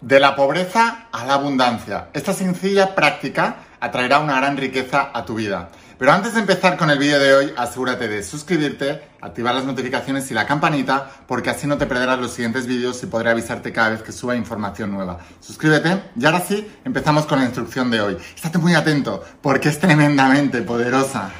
De la pobreza a la abundancia. Esta sencilla práctica atraerá una gran riqueza a tu vida. Pero antes de empezar con el vídeo de hoy, asegúrate de suscribirte, activar las notificaciones y la campanita, porque así no te perderás los siguientes vídeos y podré avisarte cada vez que suba información nueva. Suscríbete y ahora sí, empezamos con la instrucción de hoy. Estate muy atento, porque es tremendamente poderosa.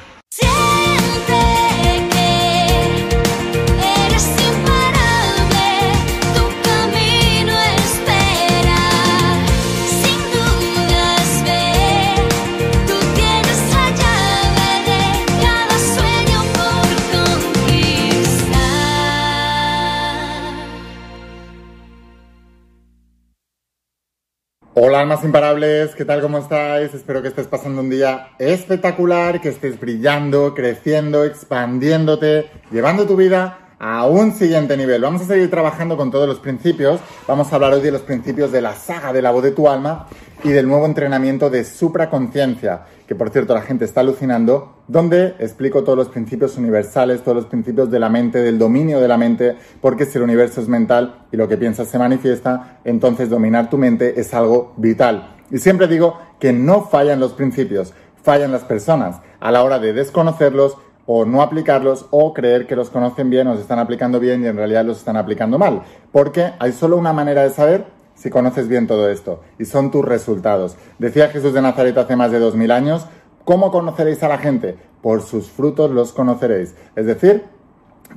Almas imparables, ¿qué tal? ¿Cómo estáis? Espero que estés pasando un día espectacular, que estés brillando, creciendo, expandiéndote, llevando tu vida a un siguiente nivel. Vamos a seguir trabajando con todos los principios. Vamos a hablar hoy de los principios de la saga de la voz de tu alma y del nuevo entrenamiento de supraconciencia, que por cierto la gente está alucinando, donde explico todos los principios universales, todos los principios de la mente, del dominio de la mente, porque si el universo es mental y lo que piensas se manifiesta, entonces dominar tu mente es algo vital. Y siempre digo que no fallan los principios, fallan las personas a la hora de desconocerlos, o no aplicarlos o creer que los conocen bien o se están aplicando bien y en realidad los están aplicando mal. Porque hay solo una manera de saber si conoces bien todo esto y son tus resultados. Decía Jesús de Nazaret hace más de dos mil años, ¿cómo conoceréis a la gente? Por sus frutos los conoceréis. Es decir,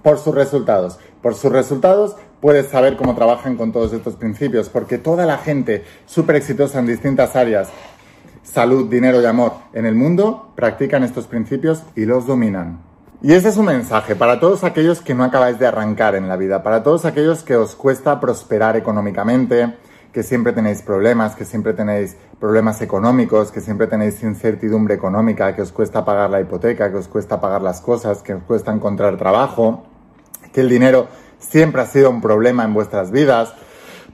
por sus resultados. Por sus resultados puedes saber cómo trabajan con todos estos principios, porque toda la gente súper exitosa en distintas áreas salud, dinero y amor en el mundo practican estos principios y los dominan. Y ese es un mensaje para todos aquellos que no acabáis de arrancar en la vida, para todos aquellos que os cuesta prosperar económicamente, que siempre tenéis problemas, que siempre tenéis problemas económicos, que siempre tenéis incertidumbre económica, que os cuesta pagar la hipoteca, que os cuesta pagar las cosas, que os cuesta encontrar trabajo, que el dinero siempre ha sido un problema en vuestras vidas,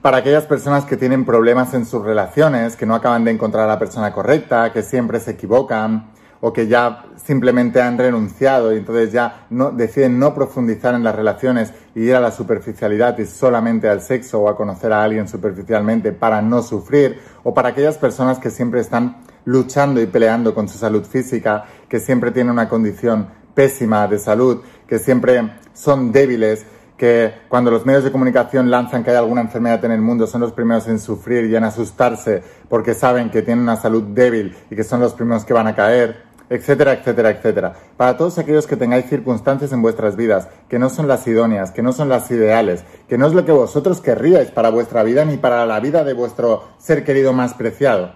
para aquellas personas que tienen problemas en sus relaciones, que no acaban de encontrar a la persona correcta, que siempre se equivocan o que ya simplemente han renunciado y entonces ya deciden no profundizar en las relaciones y ir a la superficialidad y solamente al sexo o a conocer a alguien superficialmente para no sufrir, o para aquellas personas que siempre están luchando y peleando con su salud física, que siempre tienen una condición pésima de salud, que siempre son débiles, que cuando los medios de comunicación lanzan que hay alguna enfermedad en el mundo son los primeros en sufrir y en asustarse porque saben que tienen una salud débil y que son los primeros que van a caer, etcétera, etcétera, etcétera. Para todos aquellos que tengáis circunstancias en vuestras vidas que no son las idóneas, que no son las ideales, que no es lo que vosotros querríais para vuestra vida ni para la vida de vuestro ser querido más preciado,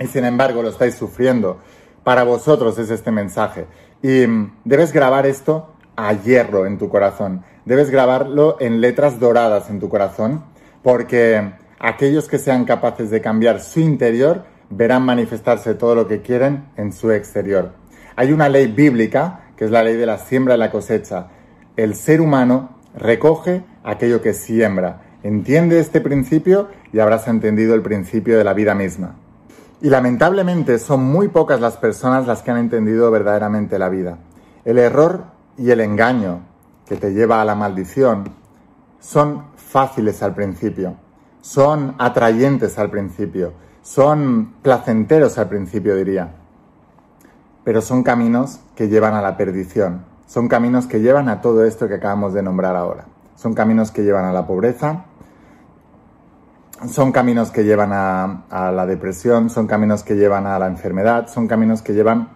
y sin embargo lo estáis sufriendo, para vosotros es este mensaje. Y mm, debes grabar esto a hierro en tu corazón. Debes grabarlo en letras doradas en tu corazón, porque aquellos que sean capaces de cambiar su interior verán manifestarse todo lo que quieren en su exterior. Hay una ley bíblica, que es la ley de la siembra y la cosecha. El ser humano recoge aquello que siembra. Entiende este principio y habrás entendido el principio de la vida misma. Y lamentablemente son muy pocas las personas las que han entendido verdaderamente la vida. El error y el engaño que te lleva a la maldición son fáciles al principio, son atrayentes al principio, son placenteros al principio diría, pero son caminos que llevan a la perdición, son caminos que llevan a todo esto que acabamos de nombrar ahora, son caminos que llevan a la pobreza, son caminos que llevan a, la depresión, son caminos que llevan a la enfermedad, son caminos que llevan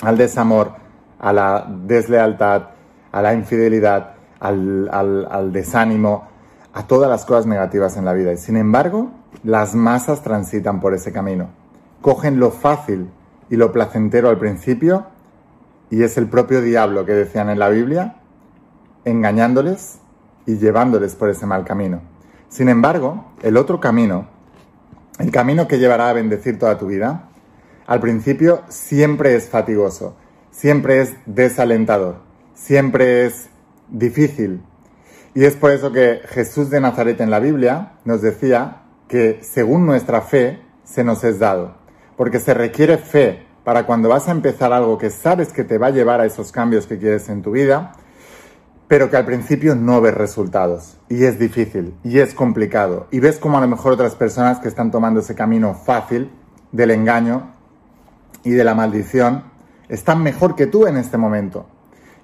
al desamor, a la deslealtad, a la infidelidad, al, desánimo, a todas las cosas negativas en la vida. Y sin embargo, las masas transitan por ese camino. Cogen lo fácil y lo placentero al principio y es el propio diablo que decían en la Biblia, engañándoles y llevándoles por ese mal camino. Sin embargo, el otro camino, el camino que llevará a bendecir toda tu vida, al principio siempre es fatigoso, siempre es desalentador, siempre es difícil. Y es por eso que Jesús de Nazaret en la Biblia nos decía que según nuestra fe se nos es dado, porque se requiere fe para cuando vas a empezar algo que sabes que te va a llevar a esos cambios que quieres en tu vida, pero que al principio no ves resultados. Y es difícil, y es complicado. Y ves como a lo mejor otras personas que están tomando ese camino fácil del engaño y de la maldición están mejor que tú en este momento.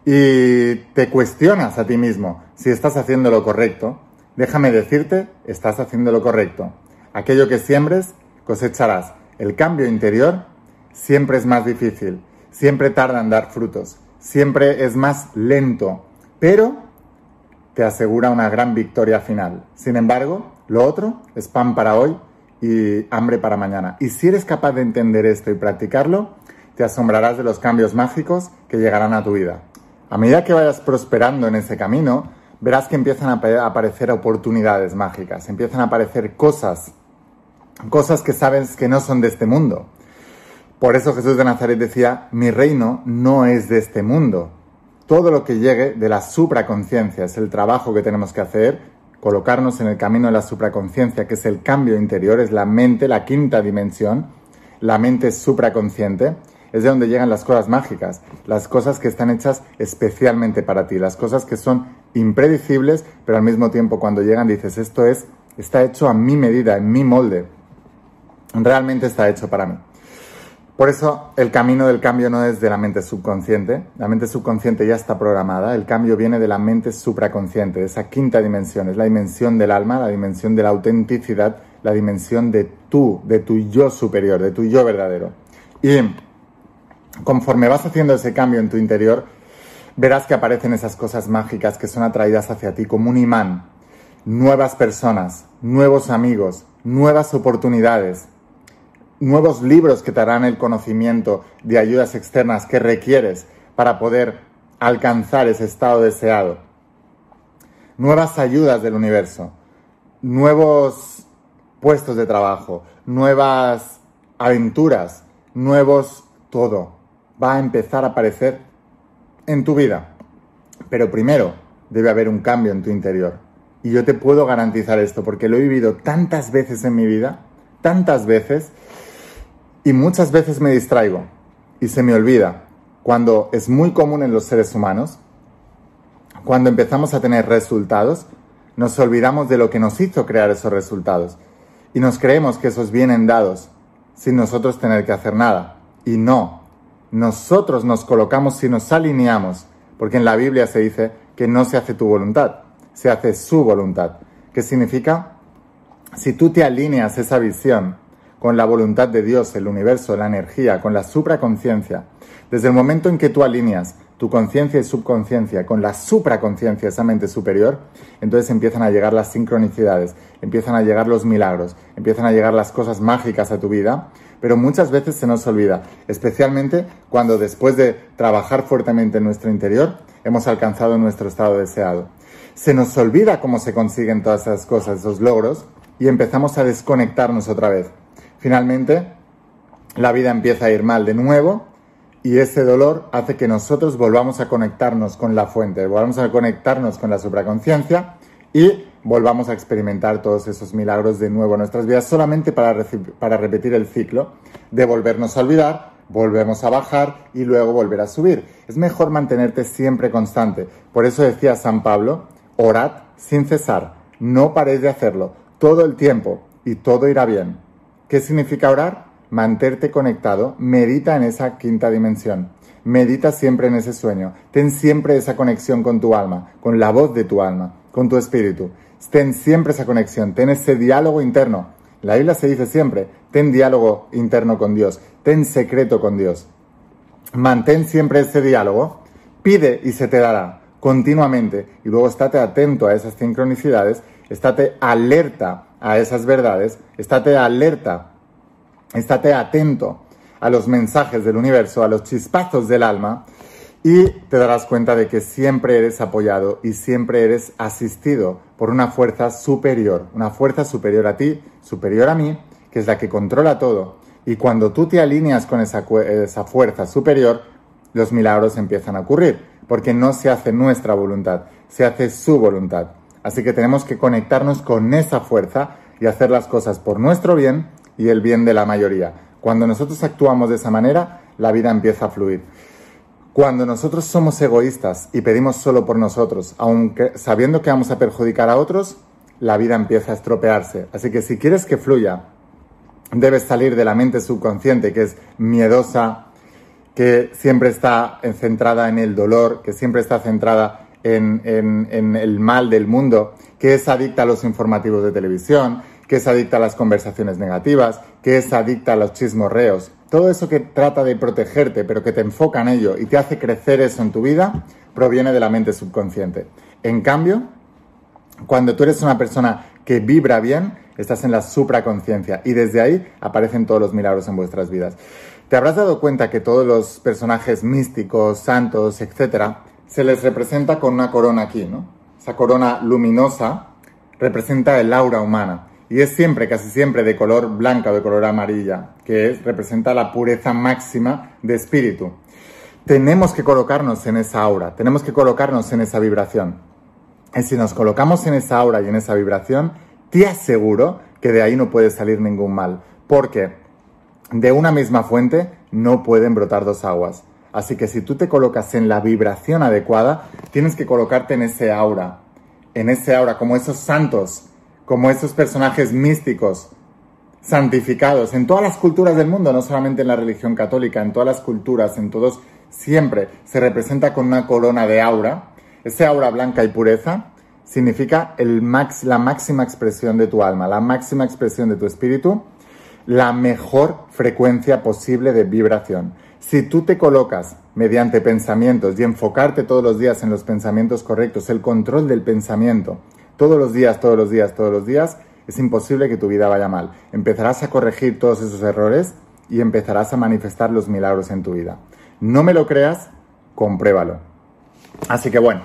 Y te cuestionas a ti mismo si estás haciendo lo correcto. Déjame decirte, estás haciendo lo correcto. Aquello que siembres, cosecharás. El cambio interior siempre es más difícil, siempre tarda en dar frutos, siempre es más lento, pero te asegura una gran victoria final. Sin embargo, lo otro es pan para hoy y hambre para mañana. Y si eres capaz de entender esto y practicarlo, te asombrarás de los cambios mágicos que llegarán a tu vida. A medida que vayas prosperando en ese camino, verás que empiezan a aparecer oportunidades mágicas, empiezan a aparecer cosas, cosas que sabes que no son de este mundo. Por eso Jesús de Nazaret decía, mi reino no es de este mundo. Todo lo que llegue de la supraconciencia es el trabajo que tenemos que hacer colocarnos en el camino de la supraconciencia, que es el cambio interior, es la mente, la quinta dimensión, la mente supraconsciente, es de donde llegan las cosas mágicas, las cosas que están hechas especialmente para ti, las cosas que son impredecibles, pero al mismo tiempo cuando llegan dices, esto es, está hecho a mi medida, en mi molde, realmente está hecho para mí. Por eso el camino del cambio no es de la mente subconsciente, la mente subconsciente ya está programada, el cambio viene de la mente supraconsciente, de esa quinta dimensión, es la dimensión del alma, la dimensión de la autenticidad, la dimensión de tú, de tu yo superior, de tu yo verdadero. Y conforme vas haciendo ese cambio en tu interior, verás que aparecen esas cosas mágicas que son atraídas hacia ti como un imán, nuevas personas, nuevos amigos, nuevas oportunidades, nuevos libros que te harán el conocimiento de ayudas externas que requieres para poder alcanzar ese estado deseado. Nuevas ayudas del universo, nuevos puestos de trabajo, nuevas aventuras, nuevos todo. Va a empezar a aparecer en tu vida. Pero primero debe haber un cambio en tu interior. Y yo te puedo garantizar esto porque lo he vivido tantas veces en mi vida, tantas veces, y muchas veces me distraigo y se me olvida, cuando es muy común en los seres humanos, cuando empezamos a tener resultados, nos olvidamos de lo que nos hizo crear esos resultados y nos creemos que esos vienen dados sin nosotros tener que hacer nada. Y no, nosotros nos colocamos y nos alineamos, porque en la Biblia se dice que no se hace tu voluntad, se hace su voluntad. ¿Qué significa? Si tú te alineas esa visión con la voluntad de Dios, el universo, la energía, con la supraconciencia. Desde el momento en que tú alineas tu conciencia y subconsciencia con la supraconciencia, esa mente superior, entonces empiezan a llegar las sincronicidades, empiezan a llegar los milagros, empiezan a llegar las cosas mágicas a tu vida, pero muchas veces se nos olvida, especialmente cuando después de trabajar fuertemente en nuestro interior, hemos alcanzado nuestro estado deseado. Se nos olvida cómo se consiguen todas esas cosas, esos logros, y empezamos a desconectarnos otra vez. Finalmente, la vida empieza a ir mal de nuevo y ese dolor hace que nosotros volvamos a conectarnos con la fuente, volvamos a conectarnos con la supraconciencia y volvamos a experimentar todos esos milagros de nuevo en nuestras vidas solamente para, para repetir el ciclo de volvernos a olvidar, volvemos a bajar y luego volver a subir. Es mejor mantenerte siempre constante. Por eso decía San Pablo, orad sin cesar, no paréis de hacerlo todo el tiempo y todo irá bien. ¿Qué significa orar? Manterte conectado, medita en esa quinta dimensión, medita siempre en ese sueño, ten siempre esa conexión con tu alma, con la voz de tu alma, con tu espíritu, ten siempre esa conexión, ten ese diálogo interno. La Biblia se dice siempre, ten diálogo interno con Dios, ten secreto con Dios. Mantén siempre ese diálogo, pide y se te dará continuamente y luego estate atento a esas sincronicidades, estate alerta a esas verdades, estate alerta, estate atento a los mensajes del universo, a los chispazos del alma, y te darás cuenta de que siempre eres apoyado y siempre eres asistido por una fuerza superior, una fuerza superior a ti, superior a mí, que es la que controla todo. Y cuando tú te alineas con esa, esa fuerza superior, los milagros empiezan a ocurrir, porque no se hace nuestra voluntad, se hace su voluntad. Así que tenemos que conectarnos con esa fuerza y hacer las cosas por nuestro bien y el bien de la mayoría. Cuando nosotros actuamos de esa manera, la vida empieza a fluir. Cuando nosotros somos egoístas y pedimos solo por nosotros, aunque sabiendo que vamos a perjudicar a otros, la vida empieza a estropearse. Así que si quieres que fluya, debes salir de la mente subconsciente, que es miedosa, que siempre está centrada en el dolor, que siempre está centrada en, en, el mal del mundo, que es adicta a los informativos de televisión, que es adicta a las conversaciones negativas, que es adicta a los chismorreos. Todo eso que trata de protegerte, pero que te enfoca en ello y te hace crecer eso en tu vida, proviene de la mente subconsciente. En cambio, cuando tú eres una persona que vibra bien, estás en la supraconciencia y desde ahí aparecen todos los milagros en vuestras vidas. Te habrás dado cuenta que todos los personajes místicos, santos, etcétera, se les representa con una corona aquí, ¿no? Esa corona luminosa representa el aura humana y es siempre, casi siempre, de color blanca o de color amarilla, que representa la pureza máxima de espíritu. Tenemos que colocarnos en esa aura, tenemos que colocarnos en esa vibración. Y si nos colocamos en esa aura y en esa vibración, te aseguro que de ahí no puede salir ningún mal, porque de una misma fuente no pueden brotar dos aguas. Así que si tú te colocas en la vibración adecuada, tienes que colocarte en ese aura, en ese aura, como esos santos, como esos personajes místicos, santificados, en todas las culturas del mundo, no solamente en la religión católica, en todas las culturas, en todos, siempre se representa con una corona de aura. Ese aura blanca y pureza significa la máxima expresión de tu alma, la máxima expresión de tu espíritu, la mejor frecuencia posible de vibración. Si tú te colocas mediante pensamientos y enfocarte todos los días en los pensamientos correctos, el control del pensamiento, todos los días, todos los días, todos los días, es imposible que tu vida vaya mal. Empezarás a corregir todos esos errores y empezarás a manifestar los milagros en tu vida. No me lo creas, compruébalo. Así que bueno,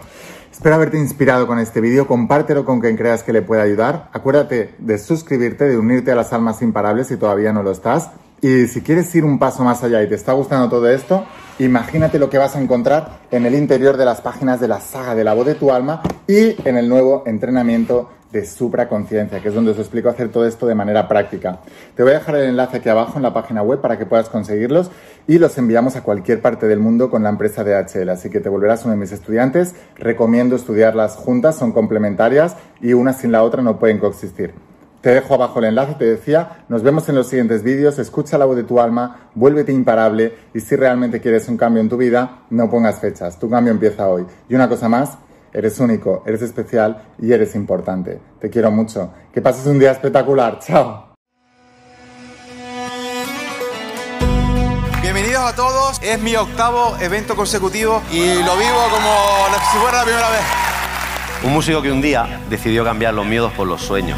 espero haberte inspirado con este vídeo, compártelo con quien creas que le pueda ayudar. Acuérdate de suscribirte, de unirte a las almas imparables si todavía no lo estás. Y si quieres ir un paso más allá y te está gustando todo esto, imagínate lo que vas a encontrar en el interior de las páginas de la saga de la voz de tu alma y en el nuevo entrenamiento de supraconciencia, que es donde os explico hacer todo esto de manera práctica. Te voy a dejar el enlace aquí abajo en la página web para que puedas conseguirlos y los enviamos a cualquier parte del mundo con la empresa DHL, así que te volverás uno de mis estudiantes. Recomiendo estudiarlas juntas, son complementarias y una sin la otra no pueden coexistir. Te dejo abajo el enlace, te decía, nos vemos en los siguientes vídeos, escucha la voz de tu alma, vuélvete imparable y si realmente quieres un cambio en tu vida, no pongas fechas, tu cambio empieza hoy. Y una cosa más, eres único, eres especial y eres importante. Te quiero mucho. Que pases un día espectacular. Chao. Bienvenidos a todos, es mi octavo evento consecutivo y lo vivo como si fuera la primera vez. Un músico que un día decidió cambiar los miedos por los sueños.